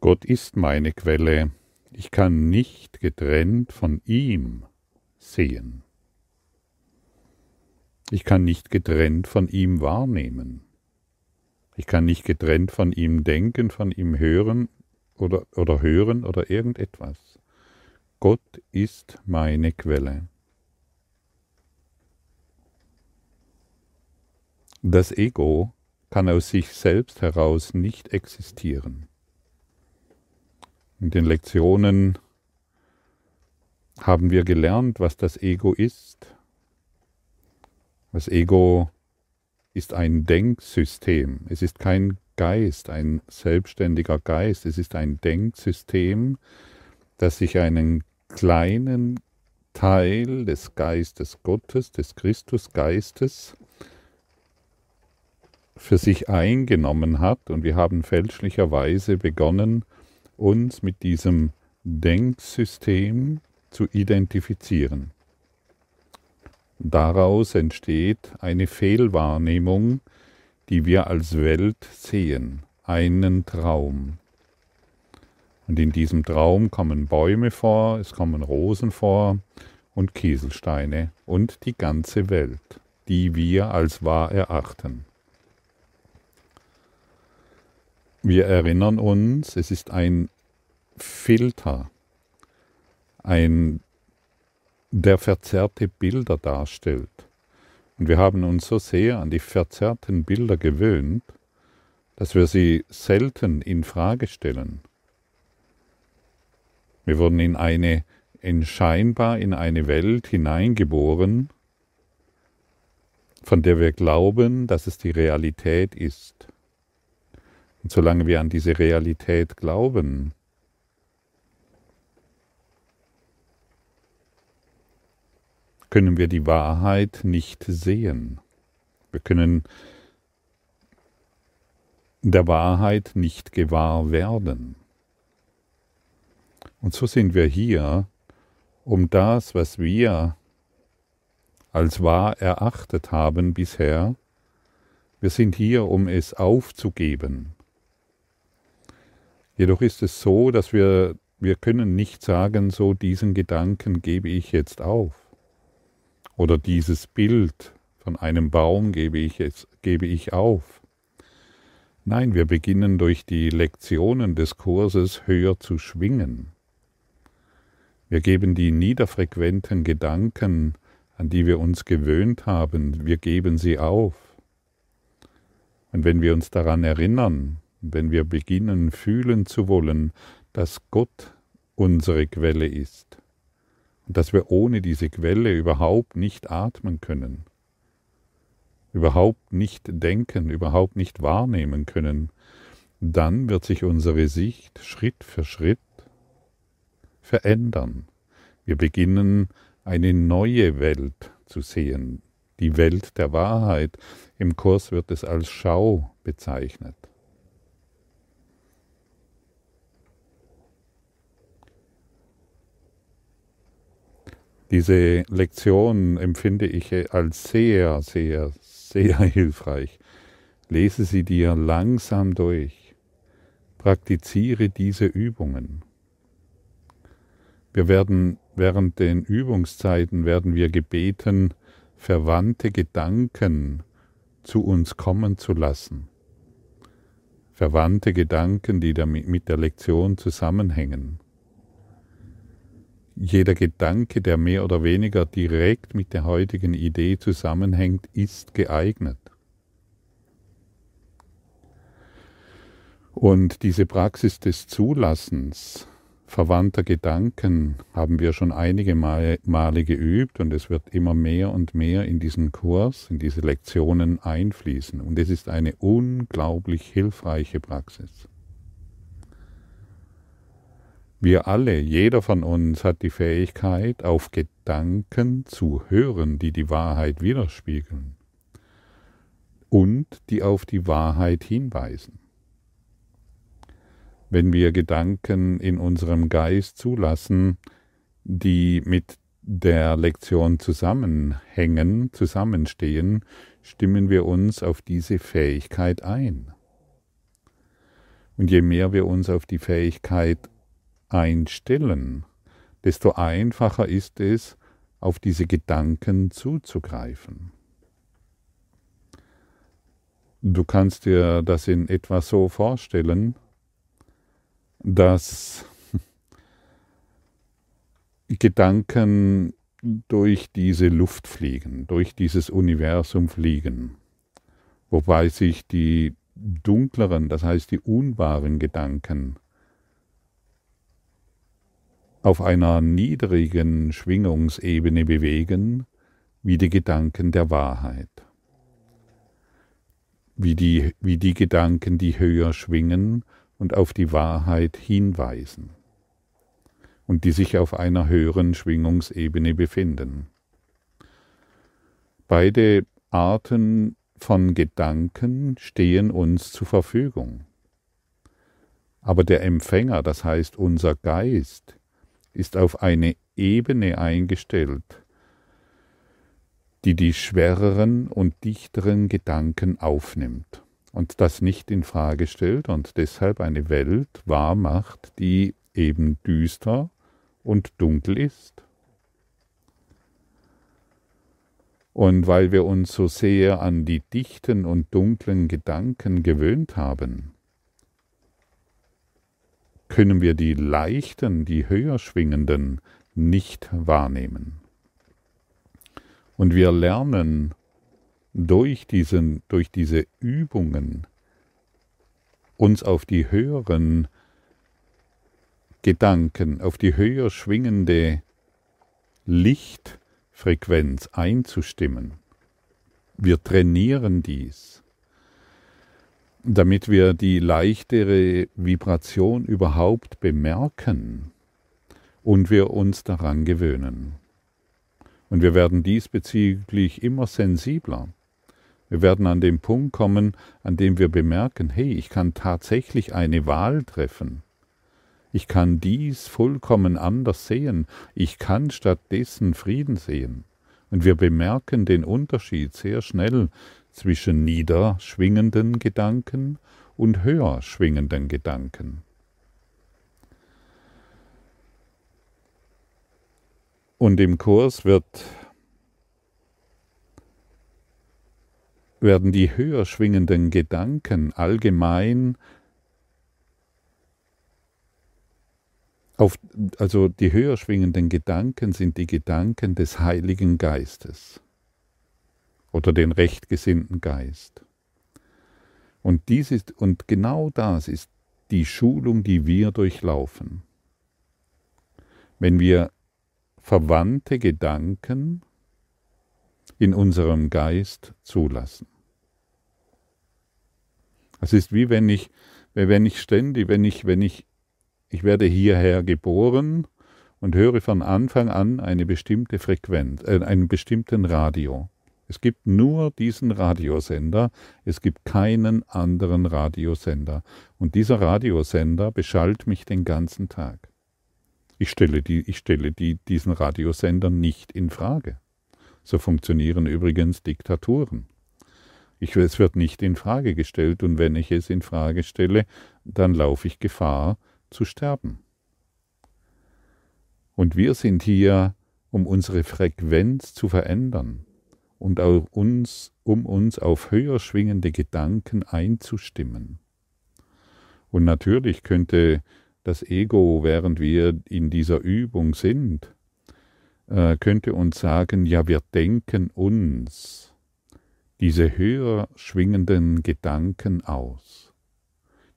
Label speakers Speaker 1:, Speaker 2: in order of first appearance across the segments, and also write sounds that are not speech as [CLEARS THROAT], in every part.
Speaker 1: Gott ist meine Quelle, ich kann nicht getrennt von ihm sehen. Ich kann nicht getrennt von ihm wahrnehmen. Ich kann nicht getrennt von ihm denken, von ihm hören oder, oder hören oder irgendetwas. Gott ist meine Quelle. Das Ego kann aus sich selbst heraus nicht existieren. In den Lektionen haben wir gelernt, was das Ego ist. Das Ego ist ein Denksystem. Es ist kein Geist, ein selbstständiger Geist. Es ist ein Denksystem, das sich einen kleinen Teil des Geistes Gottes, des Christusgeistes, für sich eingenommen hat. Und wir haben fälschlicherweise begonnen, uns mit diesem Denksystem zu identifizieren. Daraus entsteht eine Fehlwahrnehmung, die wir als Welt sehen, einen Traum. Und in diesem Traum kommen Bäume vor, es kommen Rosen vor und Kieselsteine und die ganze Welt, die wir als wahr erachten. Wir erinnern uns, es ist ein Filter, ein der verzerrte Bilder darstellt. Und wir haben uns so sehr an die verzerrten Bilder gewöhnt, dass wir sie selten in Frage stellen. Wir wurden in eine, in scheinbar in eine Welt hineingeboren, von der wir glauben, dass es die Realität ist. Und solange wir an diese Realität glauben, können wir die Wahrheit nicht sehen. Wir können der Wahrheit nicht gewahr werden. Und so sind wir hier, um das, was wir als wahr erachtet haben bisher, wir sind hier, um es aufzugeben. Jedoch ist es so, dass wir, wir können nicht sagen, so diesen Gedanken gebe ich jetzt auf. Oder dieses Bild von einem Baum gebe ich, es, gebe ich auf. Nein, wir beginnen durch die Lektionen des Kurses höher zu schwingen. Wir geben die niederfrequenten Gedanken, an die wir uns gewöhnt haben, wir geben sie auf. Und wenn wir uns daran erinnern, wenn wir beginnen fühlen zu wollen, dass Gott unsere Quelle ist, und dass wir ohne diese Quelle überhaupt nicht atmen können, überhaupt nicht denken, überhaupt nicht wahrnehmen können, dann wird sich unsere Sicht Schritt für Schritt verändern. Wir beginnen eine neue Welt zu sehen, die Welt der Wahrheit. Im Kurs wird es als Schau bezeichnet. Diese Lektion empfinde ich als sehr, sehr, sehr [LAUGHS] hilfreich. Lese sie dir langsam durch. Praktiziere diese Übungen. Wir werden während den Übungszeiten werden wir gebeten, verwandte Gedanken zu uns kommen zu lassen. Verwandte Gedanken, die mit der Lektion zusammenhängen jeder Gedanke, der mehr oder weniger direkt mit der heutigen Idee zusammenhängt, ist geeignet. Und diese Praxis des Zulassens verwandter Gedanken haben wir schon einige Male geübt und es wird immer mehr und mehr in diesen Kurs, in diese Lektionen einfließen. Und es ist eine unglaublich hilfreiche Praxis. Wir alle, jeder von uns hat die Fähigkeit, auf Gedanken zu hören, die die Wahrheit widerspiegeln und die auf die Wahrheit hinweisen. Wenn wir Gedanken in unserem Geist zulassen, die mit der Lektion zusammenhängen, zusammenstehen, stimmen wir uns auf diese Fähigkeit ein. Und je mehr wir uns auf die Fähigkeit einstellen, desto einfacher ist es, auf diese Gedanken zuzugreifen. Du kannst dir das in etwa so vorstellen, dass [LAUGHS] Gedanken durch diese Luft fliegen, durch dieses Universum fliegen, wobei sich die dunkleren, das heißt die unwahren Gedanken auf einer niedrigen Schwingungsebene bewegen, wie die Gedanken der Wahrheit wie die, wie die Gedanken, die höher schwingen und auf die Wahrheit hinweisen und die sich auf einer höheren Schwingungsebene befinden. Beide Arten von Gedanken stehen uns zur Verfügung. Aber der Empfänger, das heißt unser Geist, ist auf eine Ebene eingestellt, die die schwereren und dichteren Gedanken aufnimmt und das nicht in Frage stellt und deshalb eine Welt wahr macht, die eben düster und dunkel ist. Und weil wir uns so sehr an die dichten und dunklen Gedanken gewöhnt haben, können wir die leichten, die höher schwingenden nicht wahrnehmen. Und wir lernen durch, diesen, durch diese Übungen uns auf die höheren Gedanken, auf die höher schwingende Lichtfrequenz einzustimmen. Wir trainieren dies, damit wir die leichtere Vibration überhaupt bemerken und wir uns daran gewöhnen. Und wir werden diesbezüglich immer sensibler. Wir werden an den Punkt kommen, an dem wir bemerken, hey, ich kann tatsächlich eine Wahl treffen. Ich kann dies vollkommen anders sehen. Ich kann stattdessen Frieden sehen. Und wir bemerken den Unterschied sehr schnell zwischen niederschwingenden Gedanken und höher schwingenden Gedanken. Und im Kurs wird, werden die höher schwingenden Gedanken allgemein auf, also die höher schwingenden Gedanken sind die Gedanken des Heiligen Geistes oder den rechtgesinnten Geist. Und dies ist, und genau das ist die Schulung, die wir durchlaufen. Wenn wir verwandte Gedanken in unserem Geist zulassen. Es ist wie wenn ich, wenn ich ständig, wenn ich, wenn ich, ich werde hierher geboren und höre von Anfang an eine bestimmte Frequenz, äh, einen bestimmten Radio. Es gibt nur diesen Radiosender, es gibt keinen anderen Radiosender. Und dieser Radiosender beschallt mich den ganzen Tag. Ich stelle, die, ich stelle die, diesen Radiosender nicht in Frage. So funktionieren übrigens Diktaturen. Ich, es wird nicht in Frage gestellt und wenn ich es in Frage stelle, dann laufe ich Gefahr zu sterben. Und wir sind hier, um unsere Frequenz zu verändern und auch uns, um uns auf höher schwingende Gedanken einzustimmen. Und natürlich könnte das Ego, während wir in dieser Übung sind, äh, könnte uns sagen, ja, wir denken uns diese höher schwingenden Gedanken aus,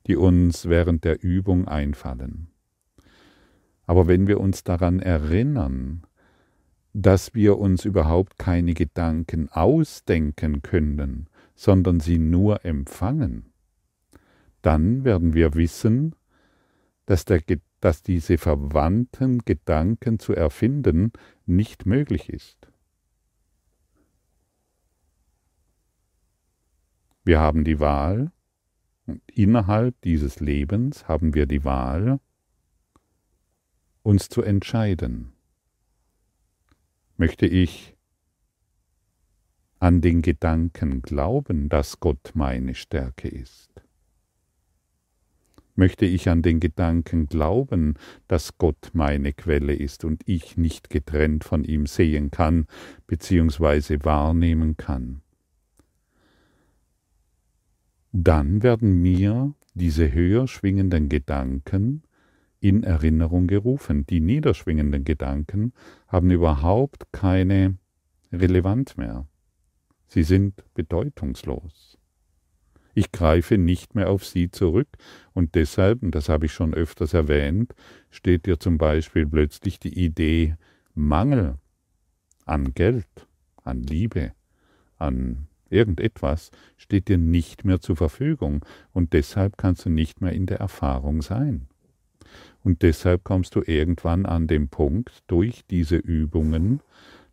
Speaker 1: die uns während der Übung einfallen. Aber wenn wir uns daran erinnern, dass wir uns überhaupt keine Gedanken ausdenken können, sondern sie nur empfangen, dann werden wir wissen, dass, der, dass diese verwandten Gedanken zu erfinden nicht möglich ist. Wir haben die Wahl, und innerhalb dieses Lebens haben wir die Wahl, uns zu entscheiden. Möchte ich an den Gedanken glauben, dass Gott meine Stärke ist? Möchte ich an den Gedanken glauben, dass Gott meine Quelle ist und ich nicht getrennt von ihm sehen kann bzw. wahrnehmen kann? Dann werden mir diese höher schwingenden Gedanken in Erinnerung gerufen. Die niederschwingenden Gedanken haben überhaupt keine Relevanz mehr. Sie sind bedeutungslos. Ich greife nicht mehr auf sie zurück und deshalb, und das habe ich schon öfters erwähnt, steht dir zum Beispiel plötzlich die Idee Mangel an Geld, an Liebe, an irgendetwas, steht dir nicht mehr zur Verfügung und deshalb kannst du nicht mehr in der Erfahrung sein. Und deshalb kommst du irgendwann an den Punkt durch diese Übungen,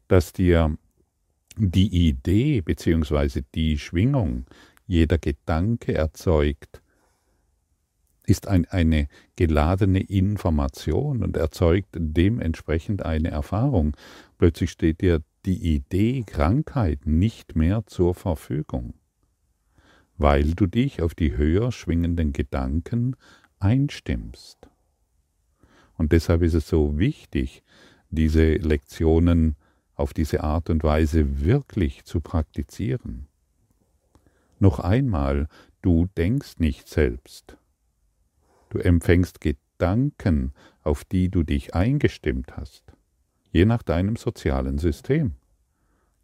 Speaker 1: dass dir die Idee bzw. die Schwingung, jeder Gedanke erzeugt, ist ein, eine geladene Information und erzeugt dementsprechend eine Erfahrung. Plötzlich steht dir die Idee Krankheit nicht mehr zur Verfügung, weil du dich auf die höher schwingenden Gedanken einstimmst. Und deshalb ist es so wichtig, diese Lektionen auf diese Art und Weise wirklich zu praktizieren. Noch einmal, du denkst nicht selbst. Du empfängst Gedanken, auf die du dich eingestimmt hast, je nach deinem sozialen System,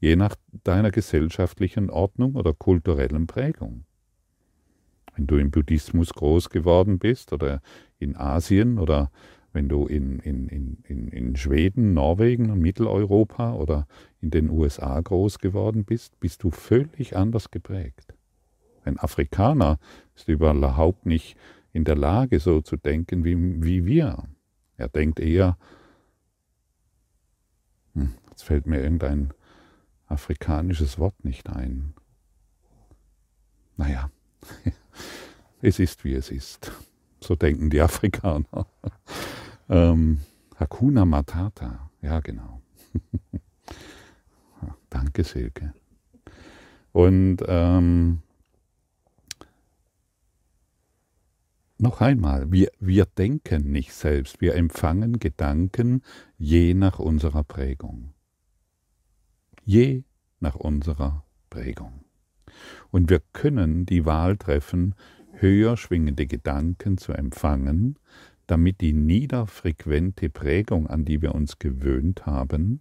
Speaker 1: je nach deiner gesellschaftlichen Ordnung oder kulturellen Prägung. Wenn du im Buddhismus groß geworden bist oder in Asien oder wenn du in, in, in, in Schweden, Norwegen und Mitteleuropa oder in den USA groß geworden bist, bist du völlig anders geprägt. Ein Afrikaner ist überhaupt nicht in der Lage, so zu denken wie, wie wir. Er denkt eher, hm, jetzt fällt mir irgendein afrikanisches Wort nicht ein. Naja, [LAUGHS] es ist wie es ist. So denken die Afrikaner. Ähm, Hakuna Matata, ja genau. [LAUGHS] Danke, Silke. Und ähm, noch einmal, wir, wir denken nicht selbst, wir empfangen Gedanken je nach unserer Prägung. Je nach unserer Prägung. Und wir können die Wahl treffen, höher schwingende Gedanken zu empfangen, damit die niederfrequente Prägung, an die wir uns gewöhnt haben,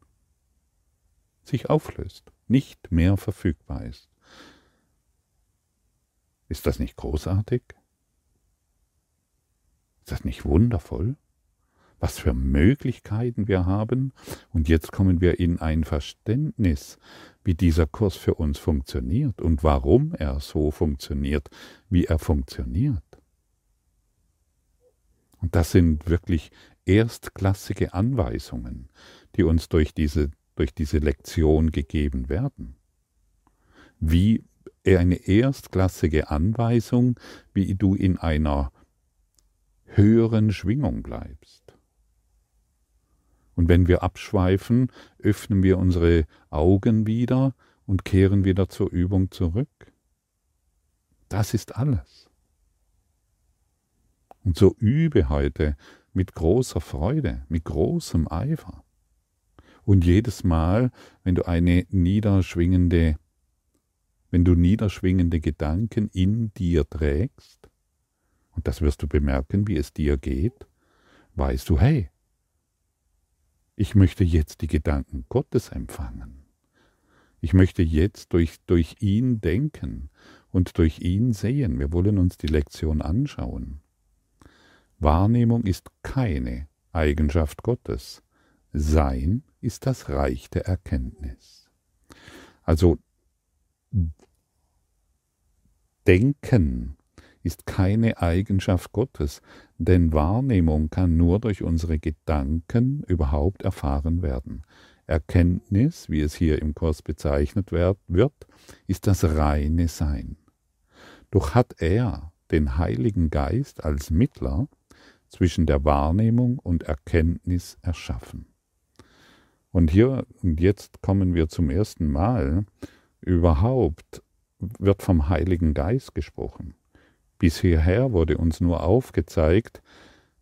Speaker 1: sich auflöst, nicht mehr verfügbar ist. Ist das nicht großartig? Ist das nicht wundervoll? Was für Möglichkeiten wir haben. Und jetzt kommen wir in ein Verständnis, wie dieser Kurs für uns funktioniert und warum er so funktioniert, wie er funktioniert. Das sind wirklich erstklassige Anweisungen, die uns durch diese, durch diese Lektion gegeben werden. Wie eine erstklassige Anweisung, wie du in einer höheren Schwingung bleibst. Und wenn wir abschweifen, öffnen wir unsere Augen wieder und kehren wieder zur Übung zurück. Das ist alles. Und so übe heute mit großer Freude, mit großem Eifer. Und jedes Mal, wenn du eine niederschwingende, wenn du niederschwingende Gedanken in dir trägst, und das wirst du bemerken, wie es dir geht, weißt du, hey, ich möchte jetzt die Gedanken Gottes empfangen. Ich möchte jetzt durch, durch ihn denken und durch ihn sehen. Wir wollen uns die Lektion anschauen. Wahrnehmung ist keine Eigenschaft Gottes. Sein ist das Reich der Erkenntnis. Also Denken ist keine Eigenschaft Gottes, denn Wahrnehmung kann nur durch unsere Gedanken überhaupt erfahren werden. Erkenntnis, wie es hier im Kurs bezeichnet wird, ist das reine Sein. Doch hat er den Heiligen Geist als Mittler zwischen der Wahrnehmung und Erkenntnis erschaffen. Und hier und jetzt kommen wir zum ersten Mal überhaupt wird vom Heiligen Geist gesprochen. Bis hierher wurde uns nur aufgezeigt,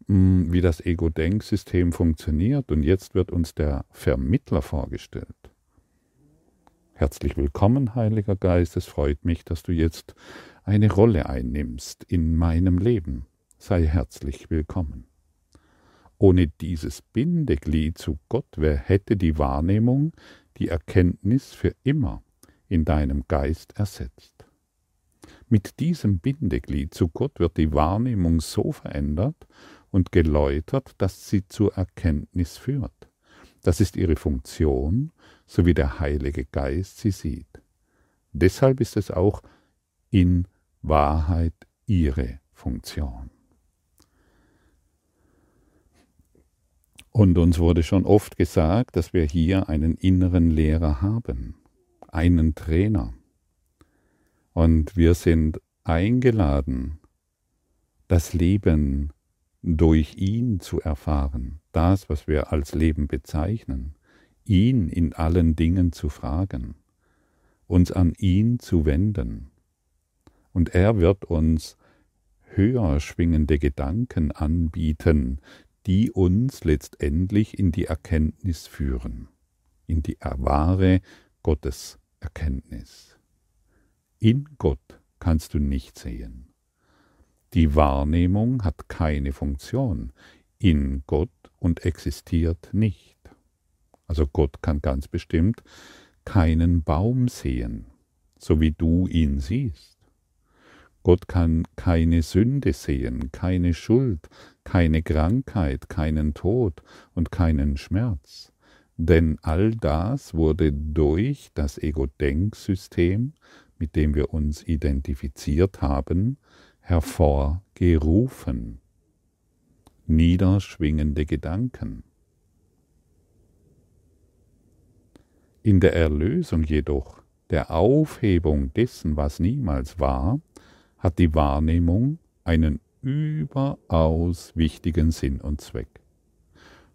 Speaker 1: hm, wie das Ego-Denksystem funktioniert und jetzt wird uns der Vermittler vorgestellt. Herzlich willkommen, Heiliger Geist, es freut mich, dass du jetzt eine Rolle einnimmst in meinem Leben. Sei herzlich willkommen. Ohne dieses Bindeglied zu Gott, wer hätte die Wahrnehmung, die Erkenntnis für immer in deinem Geist ersetzt. Mit diesem Bindeglied zu Gott wird die Wahrnehmung so verändert und geläutert, dass sie zur Erkenntnis führt. Das ist ihre Funktion, so wie der Heilige Geist sie sieht. Deshalb ist es auch in Wahrheit ihre Funktion. Und uns wurde schon oft gesagt, dass wir hier einen inneren Lehrer haben, einen Trainer. Und wir sind eingeladen, das Leben durch ihn zu erfahren, das, was wir als Leben bezeichnen, ihn in allen Dingen zu fragen, uns an ihn zu wenden. Und er wird uns höher schwingende Gedanken anbieten, die uns letztendlich in die Erkenntnis führen, in die wahre Gotteserkenntnis. In Gott kannst du nicht sehen. Die Wahrnehmung hat keine Funktion in Gott und existiert nicht. Also Gott kann ganz bestimmt keinen Baum sehen, so wie du ihn siehst. Gott kann keine Sünde sehen, keine Schuld, keine Krankheit, keinen Tod und keinen Schmerz. Denn all das wurde durch das Ego-Denksystem, mit dem wir uns identifiziert haben, hervorgerufen. Niederschwingende Gedanken. In der Erlösung jedoch, der Aufhebung dessen, was niemals war, hat die Wahrnehmung einen überaus wichtigen Sinn und Zweck.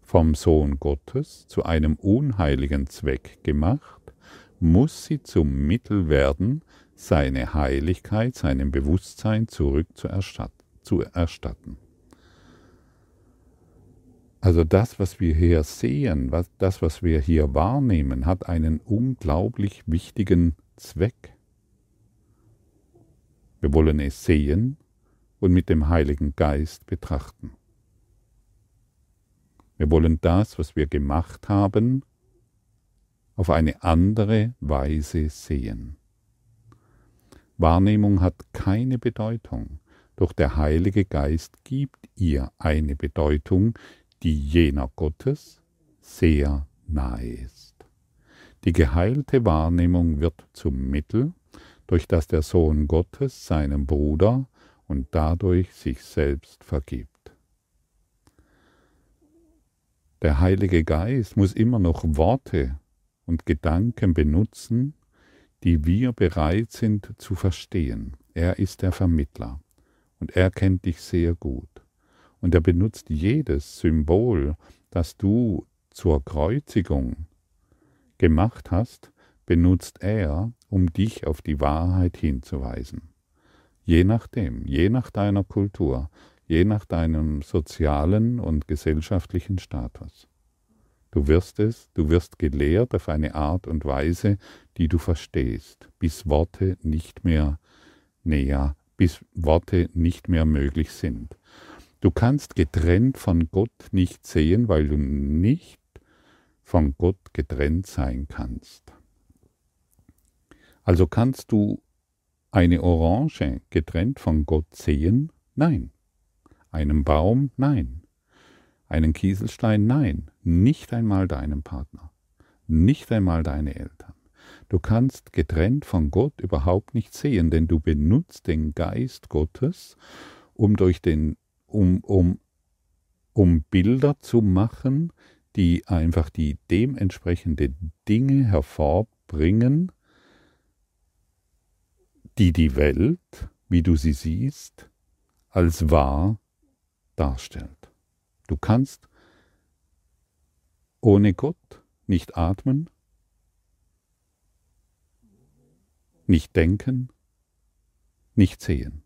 Speaker 1: Vom Sohn Gottes zu einem unheiligen Zweck gemacht, muss sie zum Mittel werden, seine Heiligkeit, seinem Bewusstsein zurückzuerstatten. Also das, was wir hier sehen, das, was wir hier wahrnehmen, hat einen unglaublich wichtigen Zweck. Wir wollen es sehen und mit dem Heiligen Geist betrachten. Wir wollen das, was wir gemacht haben, auf eine andere Weise sehen. Wahrnehmung hat keine Bedeutung, doch der Heilige Geist gibt ihr eine Bedeutung, die jener Gottes sehr nahe ist. Die geheilte Wahrnehmung wird zum Mittel, durch das der Sohn Gottes seinem Bruder und dadurch sich selbst vergibt. Der Heilige Geist muss immer noch Worte und Gedanken benutzen, die wir bereit sind zu verstehen. Er ist der Vermittler und er kennt dich sehr gut. Und er benutzt jedes Symbol, das du zur Kreuzigung gemacht hast, benutzt er, um dich auf die Wahrheit hinzuweisen. Je nachdem, je nach deiner Kultur, je nach deinem sozialen und gesellschaftlichen Status. Du wirst es, du wirst gelehrt auf eine Art und Weise, die du verstehst, bis Worte nicht mehr näher, bis Worte nicht mehr möglich sind. Du kannst getrennt von Gott nicht sehen, weil du nicht von Gott getrennt sein kannst. Also kannst du eine Orange getrennt von Gott sehen? Nein. Einen Baum? Nein. Einen Kieselstein? Nein. Nicht einmal deinen Partner. Nicht einmal deine Eltern. Du kannst getrennt von Gott überhaupt nicht sehen, denn du benutzt den Geist Gottes, um durch den, um, um, um Bilder zu machen, die einfach die dementsprechende Dinge hervorbringen, die die Welt, wie du sie siehst, als wahr darstellt. Du kannst ohne Gott nicht atmen, nicht denken, nicht sehen.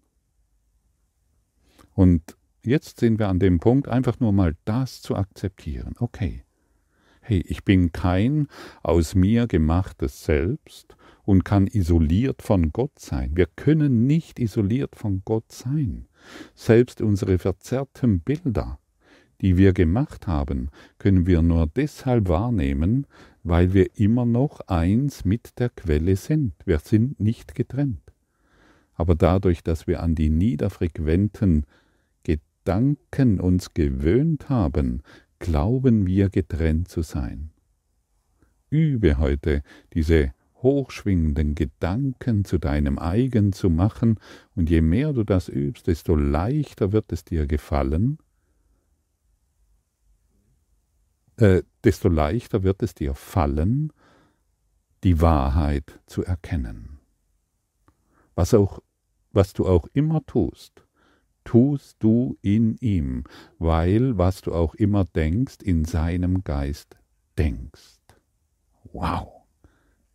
Speaker 1: Und jetzt sind wir an dem Punkt, einfach nur mal das zu akzeptieren. Okay, hey, ich bin kein aus mir gemachtes Selbst und kann isoliert von Gott sein. Wir können nicht isoliert von Gott sein. Selbst unsere verzerrten Bilder, die wir gemacht haben, können wir nur deshalb wahrnehmen, weil wir immer noch eins mit der Quelle sind. Wir sind nicht getrennt. Aber dadurch, dass wir an die niederfrequenten Gedanken uns gewöhnt haben, glauben wir getrennt zu sein. Übe heute diese hochschwingenden Gedanken zu deinem eigen zu machen, und je mehr du das übst, desto leichter wird es dir gefallen, äh, desto leichter wird es dir fallen, die Wahrheit zu erkennen. Was, auch, was du auch immer tust, tust du in ihm, weil was du auch immer denkst, in seinem Geist denkst. Wow!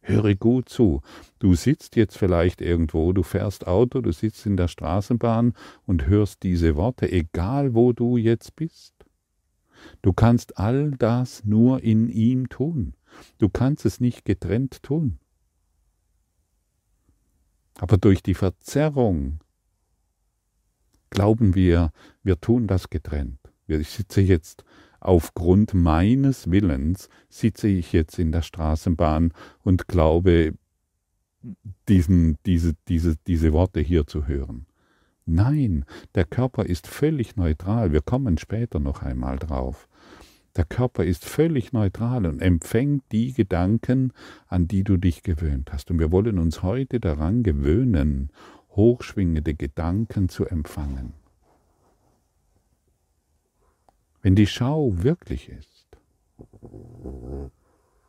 Speaker 1: Höre gut zu. Du sitzt jetzt vielleicht irgendwo, du fährst Auto, du sitzt in der Straßenbahn und hörst diese Worte, egal wo du jetzt bist. Du kannst all das nur in ihm tun. Du kannst es nicht getrennt tun. Aber durch die Verzerrung glauben wir, wir tun das getrennt. Ich sitze jetzt aufgrund meines Willens, sitze ich jetzt in der Straßenbahn und glaube, diesen, diese, diese, diese Worte hier zu hören. Nein, der Körper ist völlig neutral. Wir kommen später noch einmal drauf. Der Körper ist völlig neutral und empfängt die Gedanken, an die du dich gewöhnt hast. Und wir wollen uns heute daran gewöhnen, hochschwingende Gedanken zu empfangen. Wenn die Schau wirklich ist,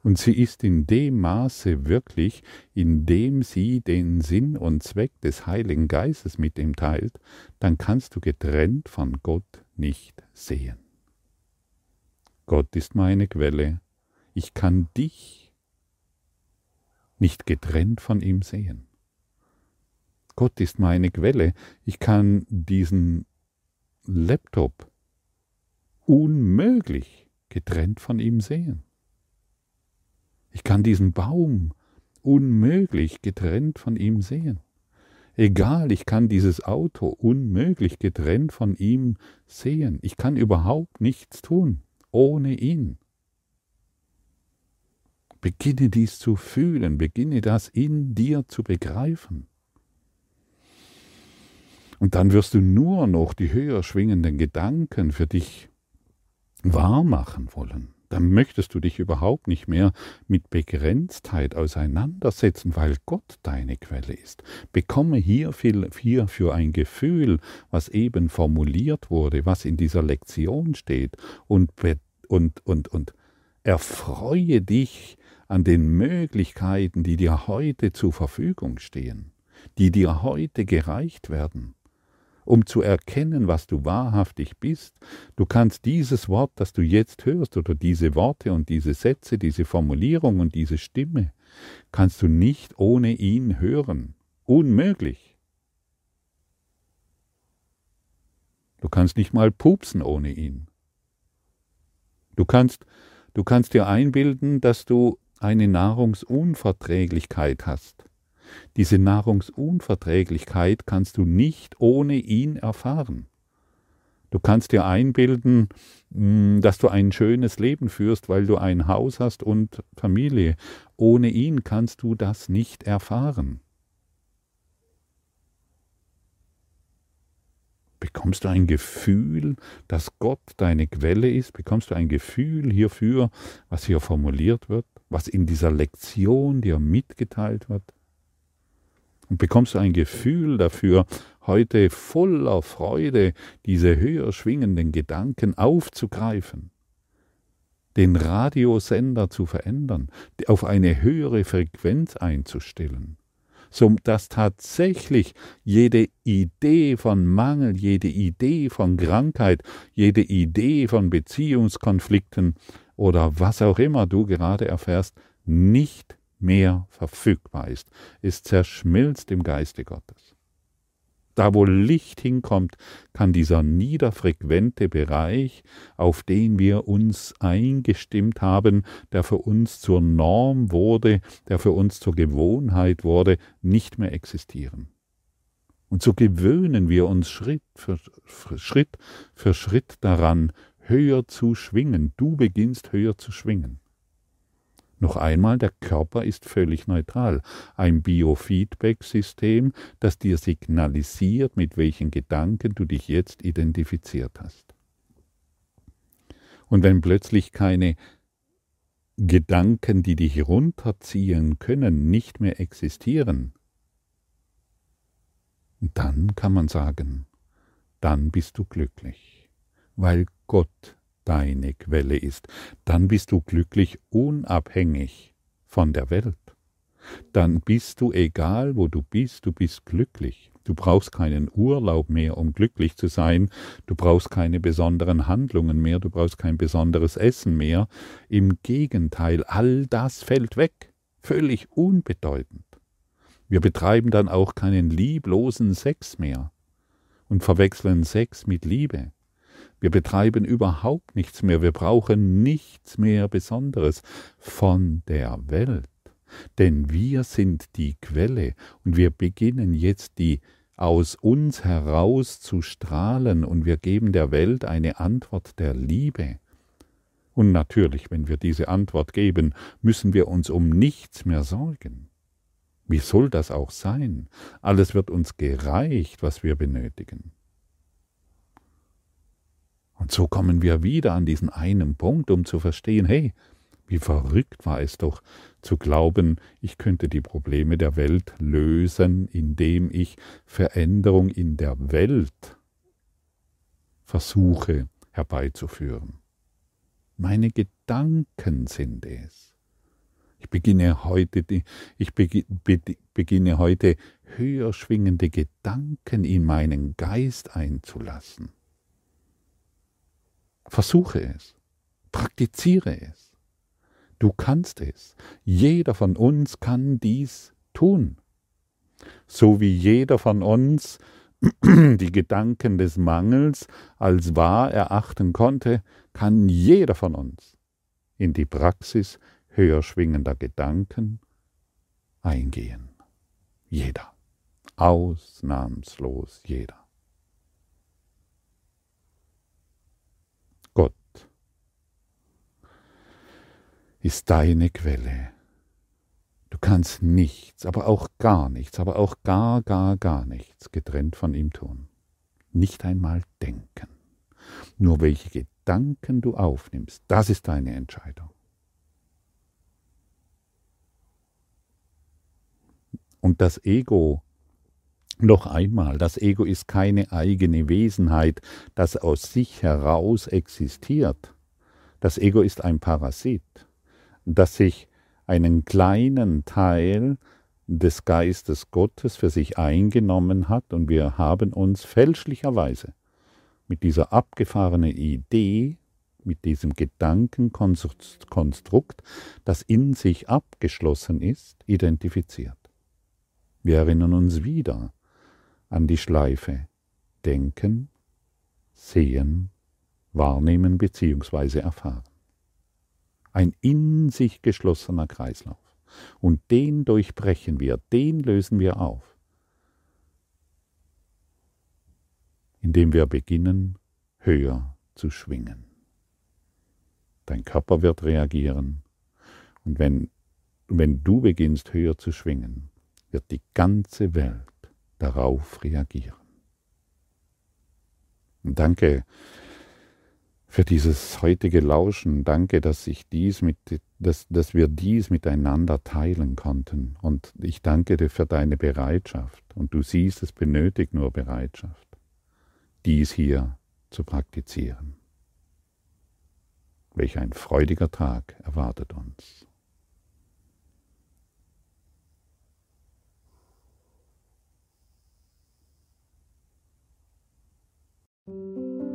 Speaker 1: und sie ist in dem Maße wirklich, in dem sie den Sinn und Zweck des Heiligen Geistes mit ihm teilt, dann kannst du getrennt von Gott nicht sehen. Gott ist meine Quelle, ich kann dich nicht getrennt von ihm sehen. Gott ist meine Quelle, ich kann diesen Laptop unmöglich getrennt von ihm sehen. Ich kann diesen Baum unmöglich getrennt von ihm sehen. Egal, ich kann dieses Auto unmöglich getrennt von ihm sehen. Ich kann überhaupt nichts tun ohne ihn. Beginne dies zu fühlen, beginne das in dir zu begreifen. Und dann wirst du nur noch die höher schwingenden Gedanken für dich wahr machen wollen dann möchtest du dich überhaupt nicht mehr mit Begrenztheit auseinandersetzen, weil Gott deine Quelle ist. Bekomme hier hierfür ein Gefühl, was eben formuliert wurde, was in dieser Lektion steht und, und, und, und erfreue dich an den Möglichkeiten, die dir heute zur Verfügung stehen, die dir heute gereicht werden um zu erkennen, was du wahrhaftig bist. Du kannst dieses Wort, das du jetzt hörst, oder diese Worte und diese Sätze, diese Formulierung und diese Stimme, kannst du nicht ohne ihn hören. Unmöglich. Du kannst nicht mal pupsen ohne ihn. Du kannst, du kannst dir einbilden, dass du eine Nahrungsunverträglichkeit hast. Diese Nahrungsunverträglichkeit kannst du nicht ohne ihn erfahren. Du kannst dir einbilden, hm, dass du ein schönes Leben führst, weil du ein Haus hast und Familie. Ohne ihn kannst du das nicht erfahren. Bekommst du ein Gefühl, dass Gott deine Quelle ist? Bekommst du ein Gefühl hierfür, was hier formuliert wird, was in dieser Lektion dir mitgeteilt wird? Und bekommst du ein Gefühl dafür, heute voller Freude diese höher schwingenden Gedanken aufzugreifen, den Radiosender zu verändern, auf eine höhere Frequenz einzustellen, so dass tatsächlich jede Idee von Mangel, jede Idee von Krankheit, jede Idee von Beziehungskonflikten oder was auch immer du gerade erfährst, nicht mehr verfügbar ist. Es zerschmilzt im Geiste Gottes. Da, wo Licht hinkommt, kann dieser niederfrequente Bereich, auf den wir uns eingestimmt haben, der für uns zur Norm wurde, der für uns zur Gewohnheit wurde, nicht mehr existieren. Und so gewöhnen wir uns Schritt für Schritt für Schritt daran, höher zu schwingen. Du beginnst höher zu schwingen. Noch einmal, der Körper ist völlig neutral. Ein Biofeedback-System, das dir signalisiert, mit welchen Gedanken du dich jetzt identifiziert hast. Und wenn plötzlich keine Gedanken, die dich runterziehen können, nicht mehr existieren, dann kann man sagen, dann bist du glücklich, weil Gott deine Quelle ist, dann bist du glücklich unabhängig von der Welt. Dann bist du egal, wo du bist, du bist glücklich. Du brauchst keinen Urlaub mehr, um glücklich zu sein. Du brauchst keine besonderen Handlungen mehr. Du brauchst kein besonderes Essen mehr. Im Gegenteil, all das fällt weg. Völlig unbedeutend. Wir betreiben dann auch keinen lieblosen Sex mehr und verwechseln Sex mit Liebe. Wir betreiben überhaupt nichts mehr, wir brauchen nichts mehr Besonderes von der Welt. Denn wir sind die Quelle und wir beginnen jetzt die aus uns heraus zu strahlen und wir geben der Welt eine Antwort der Liebe. Und natürlich, wenn wir diese Antwort geben, müssen wir uns um nichts mehr sorgen. Wie soll das auch sein? Alles wird uns gereicht, was wir benötigen. Und so kommen wir wieder an diesen einen Punkt, um zu verstehen, hey, wie verrückt war es doch zu glauben, ich könnte die Probleme der Welt lösen, indem ich Veränderung in der Welt versuche herbeizuführen. Meine Gedanken sind es. Ich beginne heute, ich beginne heute höher schwingende Gedanken in meinen Geist einzulassen. Versuche es. Praktiziere es. Du kannst es. Jeder von uns kann dies tun. So wie jeder von uns [CLEARS THROAT] die Gedanken des Mangels als wahr erachten konnte, kann jeder von uns in die Praxis höher schwingender Gedanken eingehen. Jeder. Ausnahmslos jeder. Ist deine Quelle. Du kannst nichts, aber auch gar nichts, aber auch gar, gar, gar nichts getrennt von ihm tun. Nicht einmal denken. Nur welche Gedanken du aufnimmst, das ist deine Entscheidung. Und das Ego, noch einmal, das Ego ist keine eigene Wesenheit, das aus sich heraus existiert. Das Ego ist ein Parasit dass sich einen kleinen Teil des Geistes Gottes für sich eingenommen hat und wir haben uns fälschlicherweise mit dieser abgefahrenen Idee, mit diesem Gedankenkonstrukt, das in sich abgeschlossen ist, identifiziert. Wir erinnern uns wieder an die Schleife Denken, Sehen, Wahrnehmen bzw. Erfahren ein in sich geschlossener Kreislauf. Und den durchbrechen wir, den lösen wir auf, indem wir beginnen, höher zu schwingen. Dein Körper wird reagieren und wenn, wenn du beginnst höher zu schwingen, wird die ganze Welt darauf reagieren. Und danke, für dieses heutige Lauschen. Danke, dass ich dies mit, dass, dass wir dies miteinander teilen konnten. Und ich danke dir für deine Bereitschaft. Und du siehst, es benötigt nur Bereitschaft, dies hier zu praktizieren. Welch ein freudiger Tag erwartet uns. Musik